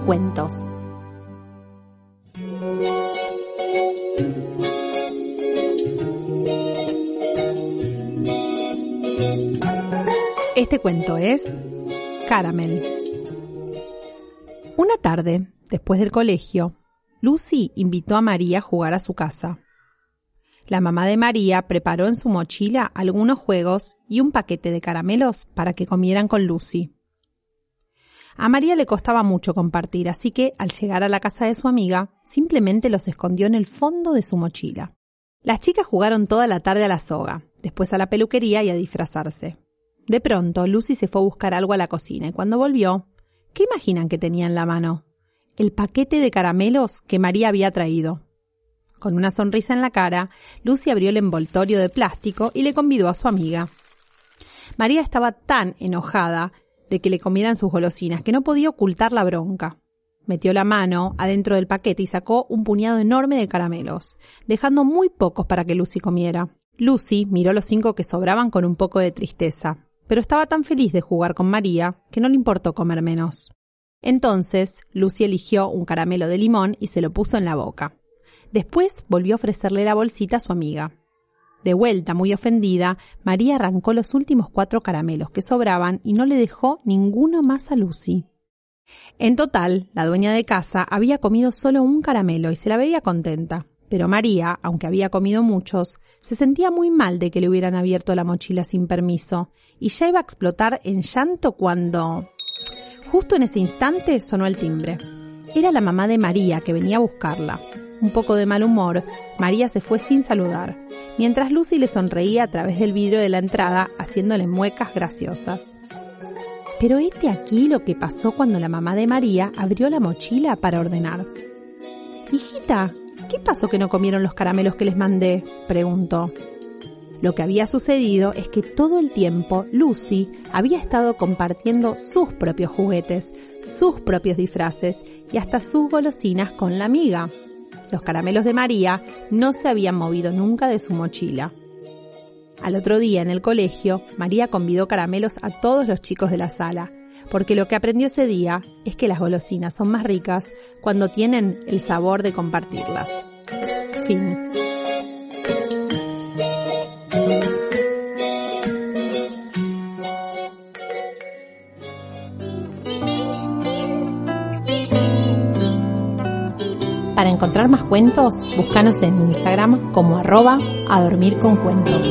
cuentos. Este cuento es Caramel. Una tarde, después del colegio, Lucy invitó a María a jugar a su casa. La mamá de María preparó en su mochila algunos juegos y un paquete de caramelos para que comieran con Lucy. A María le costaba mucho compartir, así que al llegar a la casa de su amiga, simplemente los escondió en el fondo de su mochila. Las chicas jugaron toda la tarde a la soga, después a la peluquería y a disfrazarse. De pronto, Lucy se fue a buscar algo a la cocina y cuando volvió, ¿qué imaginan que tenía en la mano? El paquete de caramelos que María había traído. Con una sonrisa en la cara, Lucy abrió el envoltorio de plástico y le convidó a su amiga. María estaba tan enojada de que le comieran sus golosinas, que no podía ocultar la bronca. Metió la mano adentro del paquete y sacó un puñado enorme de caramelos, dejando muy pocos para que Lucy comiera. Lucy miró los cinco que sobraban con un poco de tristeza, pero estaba tan feliz de jugar con María que no le importó comer menos. Entonces, Lucy eligió un caramelo de limón y se lo puso en la boca. Después volvió a ofrecerle la bolsita a su amiga. De vuelta, muy ofendida, María arrancó los últimos cuatro caramelos que sobraban y no le dejó ninguno más a Lucy. En total, la dueña de casa había comido solo un caramelo y se la veía contenta. Pero María, aunque había comido muchos, se sentía muy mal de que le hubieran abierto la mochila sin permiso, y ya iba a explotar en llanto cuando... Justo en ese instante sonó el timbre. Era la mamá de María que venía a buscarla. Un poco de mal humor, María se fue sin saludar, mientras Lucy le sonreía a través del vidrio de la entrada haciéndole muecas graciosas. Pero este aquí lo que pasó cuando la mamá de María abrió la mochila para ordenar. Hijita, ¿qué pasó que no comieron los caramelos que les mandé? preguntó. Lo que había sucedido es que todo el tiempo Lucy había estado compartiendo sus propios juguetes, sus propios disfraces y hasta sus golosinas con la amiga. Los caramelos de María no se habían movido nunca de su mochila. Al otro día en el colegio, María convidó caramelos a todos los chicos de la sala, porque lo que aprendió ese día es que las golosinas son más ricas cuando tienen el sabor de compartirlas. Para encontrar más cuentos, búscanos en Instagram como arroba a dormir con cuentos.